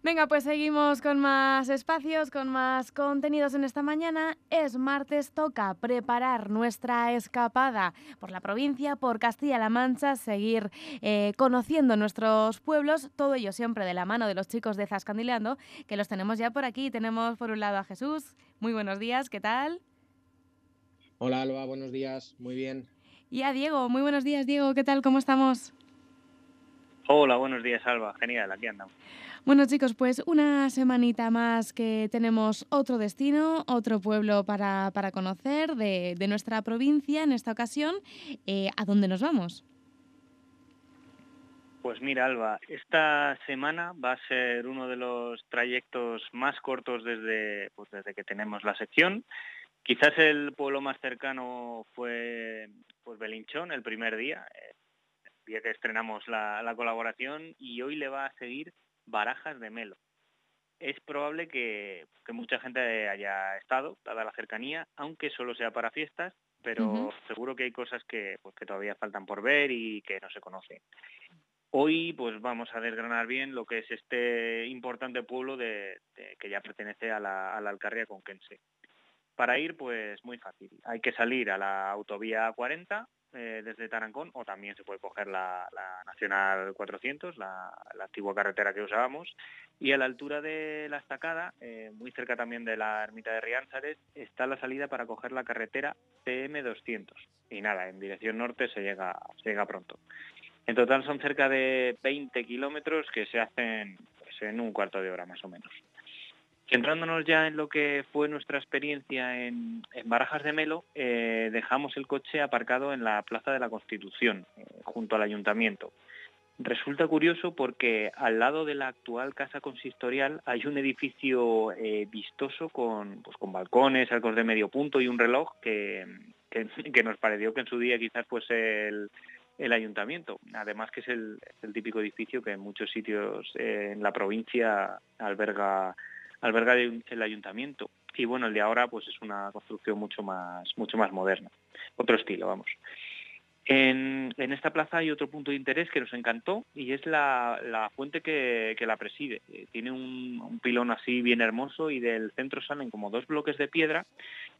Venga, pues seguimos con más espacios, con más contenidos en esta mañana. Es martes, toca preparar nuestra escapada por la provincia, por Castilla-La Mancha, seguir eh, conociendo nuestros pueblos, todo ello siempre de la mano de los chicos de Zascandileando, que los tenemos ya por aquí. Tenemos por un lado a Jesús. Muy buenos días, ¿qué tal? Hola Alba, buenos días, muy bien. Y a Diego, muy buenos días Diego, ¿qué tal? ¿Cómo estamos? Hola, buenos días Alba, genial, aquí andamos. Bueno chicos, pues una semanita más que tenemos otro destino, otro pueblo para, conocer de, nuestra provincia en esta ocasión. Eh, ¿A dónde nos vamos? Pues mira, Alba, esta semana va a ser uno de los trayectos más cortos desde, pues desde que tenemos la sección. Quizás el pueblo más cercano fue pues Belinchón el primer día, el eh, día que estrenamos la, la colaboración, y hoy le va a seguir Barajas de Melo. Es probable que, mucha gente haya estado, dada la cercanía, aunque solo sea para fiestas, pero seguro que hay cosas pues, que, todavía faltan por ver y que no se conocen. Hoy pues vamos a desgranar bien lo que es este importante pueblo de, que ya pertenece a la, a la Alcarria conquense. Para ir, pues muy fácil. Hay que salir a la autovía 40, eh, desde Tarancón o también se puede coger la, Nacional 400, la, antigua carretera que usábamos. Y a la altura de la estacada, eh, muy cerca también de la ermita de Riánzares, está la salida para coger la carretera CM200. Y nada, en dirección norte se llega, llega pronto. En total son cerca de 20 kilómetros que se hacen pues, en un cuarto de hora más o menos. Centrándonos ya en lo que fue nuestra experiencia en, Barajas de Melo, eh, dejamos el coche aparcado en la Plaza de la Constitución, eh, junto al ayuntamiento. Resulta curioso porque al lado de la actual casa consistorial hay un edificio eh, vistoso con, pues, con balcones, arcos de medio punto y un reloj que, nos pareció que en su día quizás fuese el, el ayuntamiento. Además que es el, típico edificio que en muchos sitios en la provincia alberga alberga el ayuntamiento. Y bueno, el de ahora pues es una construcción mucho más, mucho más moderna, otro estilo, vamos. En, esta plaza hay otro punto de interés que nos encantó y es la, fuente que, la preside. Eh, tiene un, pilón así bien hermoso y del centro salen como dos bloques de piedra.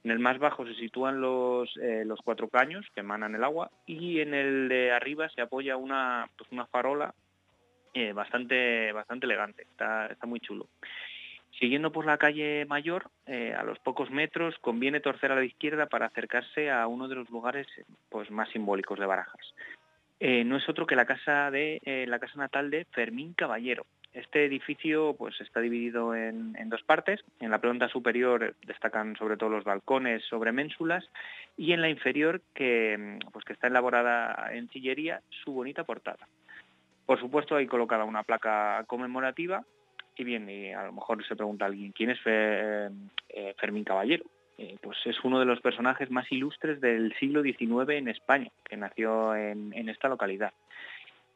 En el más bajo se sitúan los, eh, los cuatro caños que emanan el agua y en el de arriba se apoya una, pues una farola eh, bastante, bastante elegante. Está, está muy chulo. Siguiendo por la calle Mayor, eh, a los pocos metros conviene torcer a la izquierda para acercarse a uno de los lugares pues, más simbólicos de Barajas. Eh, no es otro que la casa, de, eh, la casa natal de Fermín Caballero. Este edificio pues, está dividido en, dos partes. En la planta superior destacan sobre todo los balcones sobre ménsulas y en la inferior, que, pues, que está elaborada en sillería, su bonita portada. Por supuesto, hay colocada una placa conmemorativa y bien, y a lo mejor se pregunta alguien, ¿quién es eh, Fermín Caballero? Eh, pues es uno de los personajes más ilustres del siglo XIX en España, que nació en, esta localidad.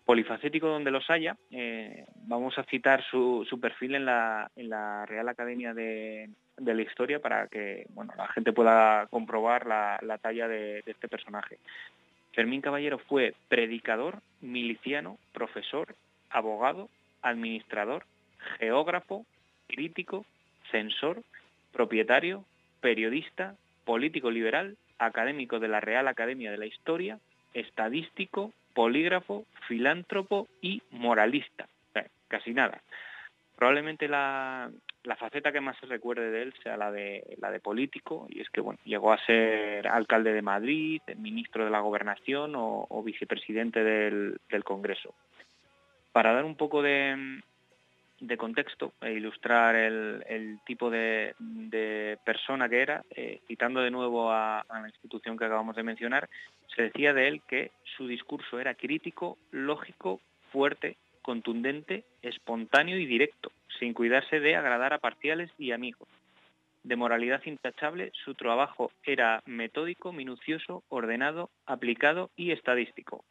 Polifacético donde los haya, eh, vamos a citar su, perfil en la, Real Academia de, la Historia para que bueno, la gente pueda comprobar la, talla de este personaje. Fermín Caballero fue predicador, miliciano, profesor, abogado, administrador, geógrafo, crítico, censor, propietario, periodista, político liberal, académico de la Real Academia de la Historia, estadístico, polígrafo, filántropo y moralista. casi nada. Probablemente la, faceta que más se recuerde de él sea la de, la de político, y es que bueno, llegó a ser alcalde de Madrid, ministro de la Gobernación o, vicepresidente del, del Congreso. Para dar un poco de, de contexto e ilustrar el, tipo de, persona que era, eh, citando de nuevo a, la institución que acabamos de mencionar, se decía de él que su discurso era crítico, lógico, fuerte, contundente, espontáneo y directo, sin cuidarse de agradar a parciales y amigos. De moralidad intachable, su trabajo era metódico, minucioso, ordenado, aplicado y estadístico.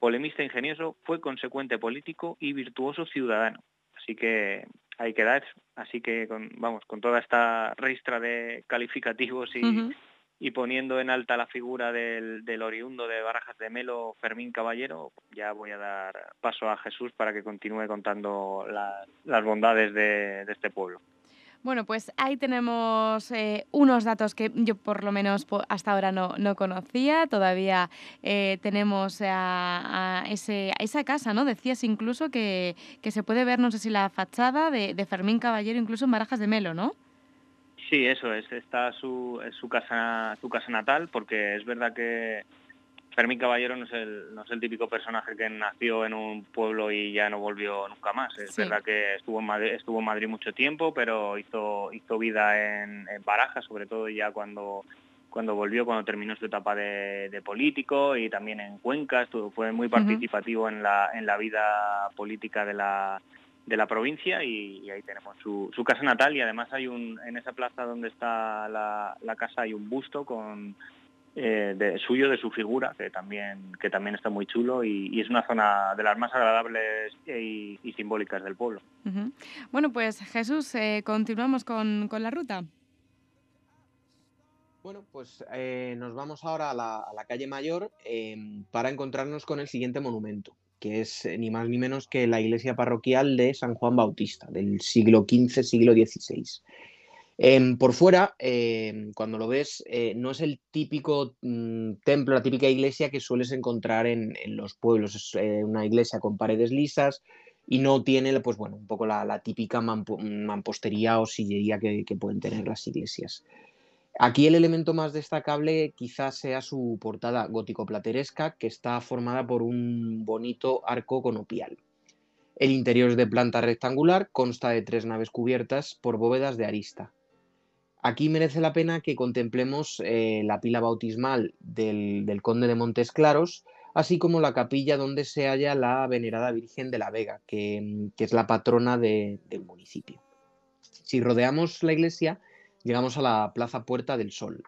Polemista ingenioso, fue consecuente político y virtuoso ciudadano Así que hay que dar, así que con, vamos, con toda esta ristra de calificativos y, y poniendo en alta la figura del, oriundo de Barajas de Melo, Fermín Caballero, ya voy a dar paso a Jesús para que continúe contando las bondades de, este pueblo. Bueno, pues ahí tenemos eh, unos datos que yo por lo menos hasta ahora no, conocía. Todavía eh, tenemos a, ese, esa casa, ¿no? Decías incluso que, se puede ver, no sé si la fachada de, de Fermín Caballero, incluso en Barajas de Melo, ¿no? Sí, eso es. Está su, su casa, su casa natal, porque es verdad que Fermín Caballero no es, el, no es el típico personaje que nació en un pueblo y ya no volvió nunca más. Es verdad que estuvo en, Madrid, estuvo en Madrid mucho tiempo, pero hizo, hizo vida en, en Barajas, sobre todo ya cuando cuando volvió, cuando terminó su etapa de, político y también en Cuenca, estuvo, fue muy participativo en, la, en la vida política de la, de la provincia y, ahí tenemos su, casa natal. Y además hay un en esa plaza donde está la, casa hay un busto con eh, de, suyo de su figura que también que también está muy chulo y, es una zona de las más agradables y, simbólicas del pueblo. Bueno, pues Jesús, eh, continuamos con, la ruta. Bueno, pues eh, nos vamos ahora a la, a la calle Mayor para encontrarnos con el siguiente monumento que es eh, ni más ni menos que la iglesia parroquial de San Juan Bautista, del siglo XV, siglo XVI. Em, por fuera, em, cuando lo ves, eh, no es el típico mm, templo, la típica iglesia que sueles encontrar en, los pueblos. Es eh, una iglesia con paredes lisas y no tiene, pues bueno, un poco la, típica mampostería o sillería que, que pueden tener las iglesias. Aquí el elemento más destacable quizás sea su portada gótico-plateresca, que está formada por un bonito arco conopial. El interior es de planta rectangular, consta de tres naves cubiertas por bóvedas de arista. Aquí merece la pena que contemplemos eh, la pila bautismal del, conde de Montes Claros, así como la capilla donde se halla la venerada Virgen de la Vega, que, es la patrona del municipio. Si rodeamos la iglesia, llegamos a la Plaza Puerta del Sol.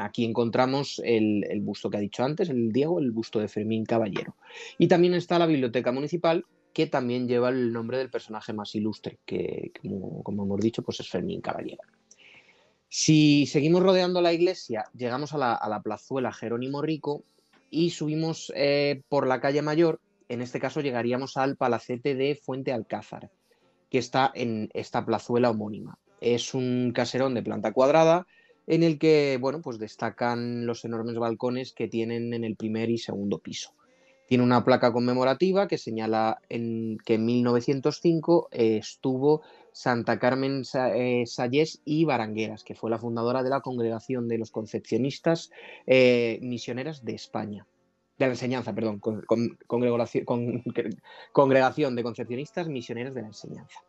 aquí encontramos el, busto que ha dicho antes, el Diego, el busto de Fermín Caballero. Y también está la Biblioteca Municipal, que también lleva el nombre del personaje más ilustre, que como, hemos dicho, pues es Fermín Caballero. Si seguimos rodeando la iglesia, llegamos a la, plazuela Jerónimo Rico y subimos eh, por la calle Mayor, en este caso llegaríamos al palacete de Fuente Alcázar, que está en esta plazuela homónima. Es un caserón de planta cuadrada en el que, bueno, pues destacan los enormes balcones que tienen en el primer y segundo piso. Tiene una placa conmemorativa que señala que en 1905 eh, estuvo Santa Carmen eh, Salles y Barangueras, que fue la fundadora de la Congregación de los Concepcionistas eh, Misioneras de España. De la enseñanza, perdón, congregación de Concepcionistas Misioneras de la Enseñanza.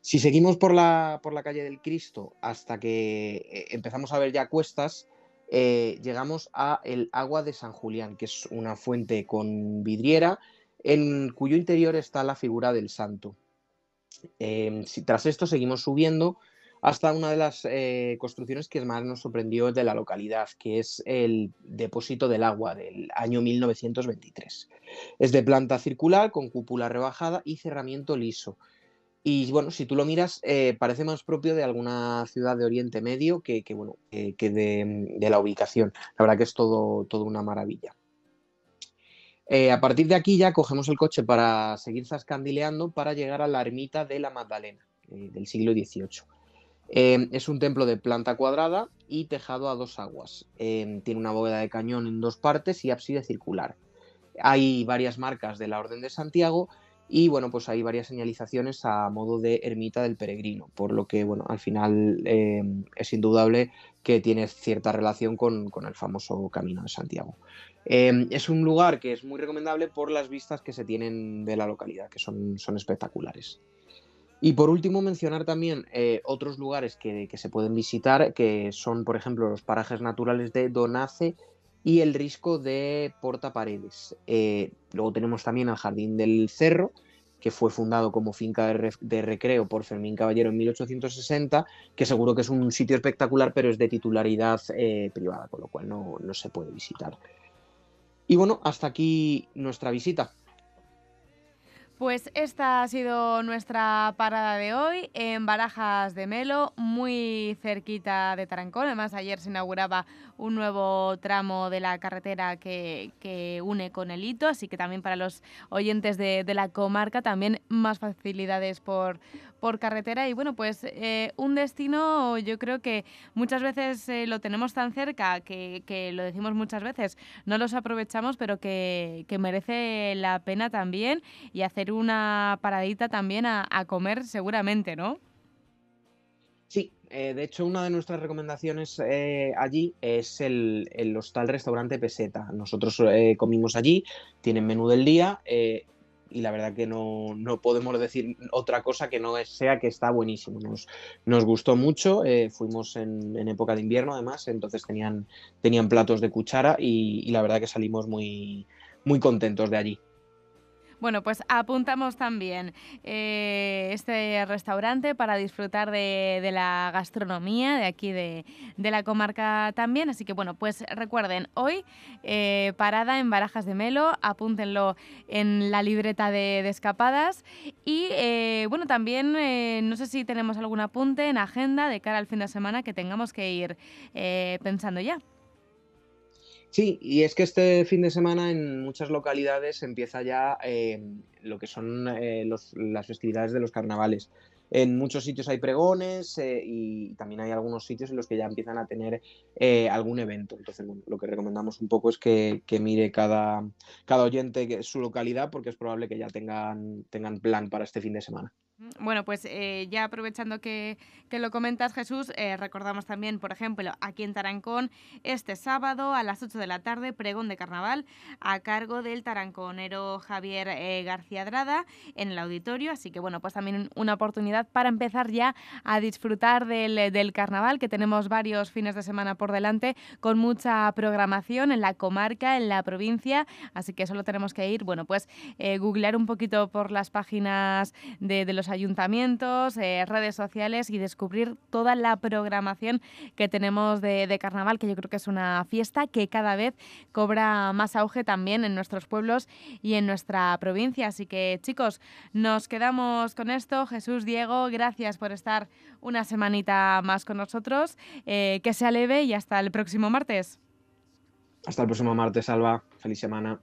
Si seguimos por la, por la calle del Cristo hasta que eh, empezamos a ver ya cuestas, llegamos a el agua de San Julián, que es una fuente con vidriera en cuyo interior está la figura del santo. Em, tras esto seguimos subiendo hasta una de las eh, construcciones que más nos sorprendió de la localidad, que es el depósito del agua del año 1923. Es de planta circular con cúpula rebajada y cerramiento liso y bueno, si tú lo miras, eh, parece más propio de alguna ciudad de Oriente Medio que, bueno, que de, la ubicación. La verdad que es todo, todo una maravilla. Eh, a partir de aquí ya cogemos el coche para seguir zascandileando para llegar a la ermita de la Magdalena eh, del siglo XVIII. es un templo de planta cuadrada y tejado a dos aguas. tiene una bóveda de cañón en dos partes y ábside circular. Hay varias marcas de la Orden de Santiago y bueno, pues hay varias señalizaciones a modo de ermita del peregrino, por lo que bueno, al final em, es indudable que tiene cierta relación con, el famoso Camino de Santiago. Em, es un lugar que es muy recomendable por las vistas que se tienen de la localidad, que son, son espectaculares. Y por último, mencionar también eh, otros lugares que, se pueden visitar, que son, por ejemplo, los parajes naturales de Donace y el risco de Porta Paredes. Eh, luego tenemos también el Jardín del Cerro, que fue fundado como finca de, recreo por Fermín Caballero en 1860, que seguro que es un sitio espectacular, pero es de titularidad eh, privada, con lo cual no, no se puede visitar. Y bueno, hasta aquí nuestra visita. Pues esta ha sido nuestra parada de hoy en Barajas de Melo, muy cerquita de Tarancón. Además, ayer se inauguraba un nuevo tramo de la carretera que, une con el Hito, así que también para los oyentes de, la comarca también más facilidades por, por carretera. Y bueno, pues eh, un destino yo creo que muchas veces eh, lo tenemos tan cerca que, lo decimos muchas veces, no los aprovechamos, pero que, que merece la pena también y hacer una paradita también a, comer seguramente, ¿no? Sí, eh, de hecho una de nuestras recomendaciones allí es el, hostal restaurante Peseta. Nosotros comimos allí, tienen menú del día y la verdad que no, podemos decir otra cosa que no sea que está buenísimo. Nos, nos gustó mucho, fuimos en, época de invierno además, entonces tenían, tenían platos de cuchara y, y la verdad que salimos muy, muy contentos de allí. Bueno, pues apuntamos también eh, este restaurante para disfrutar de, la gastronomía de aquí de, la comarca también. Así que bueno, pues recuerden, hoy eh, parada en Barajas de Melo, apúntenlo en la libreta de, escapadas. Y eh, bueno, también no sé si tenemos algún apunte en agenda de cara al fin de semana que tengamos que ir pensando ya. Sí, y es que este fin de semana en muchas localidades empieza ya eh, lo que son eh, las festividades de los carnavales. En muchos sitios hay pregones eh, y también hay algunos sitios en los que ya empiezan a tener algún evento. Entonces, lo que recomendamos un poco es que, mire cada, cada oyente su localidad porque es probable que ya tengan, tengan plan para este fin de semana. Bueno, pues eh, ya aprovechando que, lo comentas, Jesús, eh, recordamos también, por ejemplo, aquí en Tarancón, este sábado a las 8 de la tarde, pregón de carnaval a cargo del taranconero Javier eh, García Drada en el auditorio. Así que, bueno, pues también una oportunidad para empezar ya a disfrutar del, del carnaval, que tenemos varios fines de semana por delante, con mucha programación en la comarca, en la provincia. Así que solo tenemos que ir, bueno, pues googlear un poquito por las páginas de, de los ayuntamientos, eh, redes sociales y descubrir toda la programación que tenemos de, carnaval, que yo creo que es una fiesta que cada vez cobra más auge también en nuestros pueblos y en nuestra provincia. Así que chicos, nos quedamos con esto. Jesús, Diego, gracias por estar una semanita más con nosotros. Eh, que sea leve y hasta el próximo martes. Hasta el próximo martes, Alba. Feliz semana.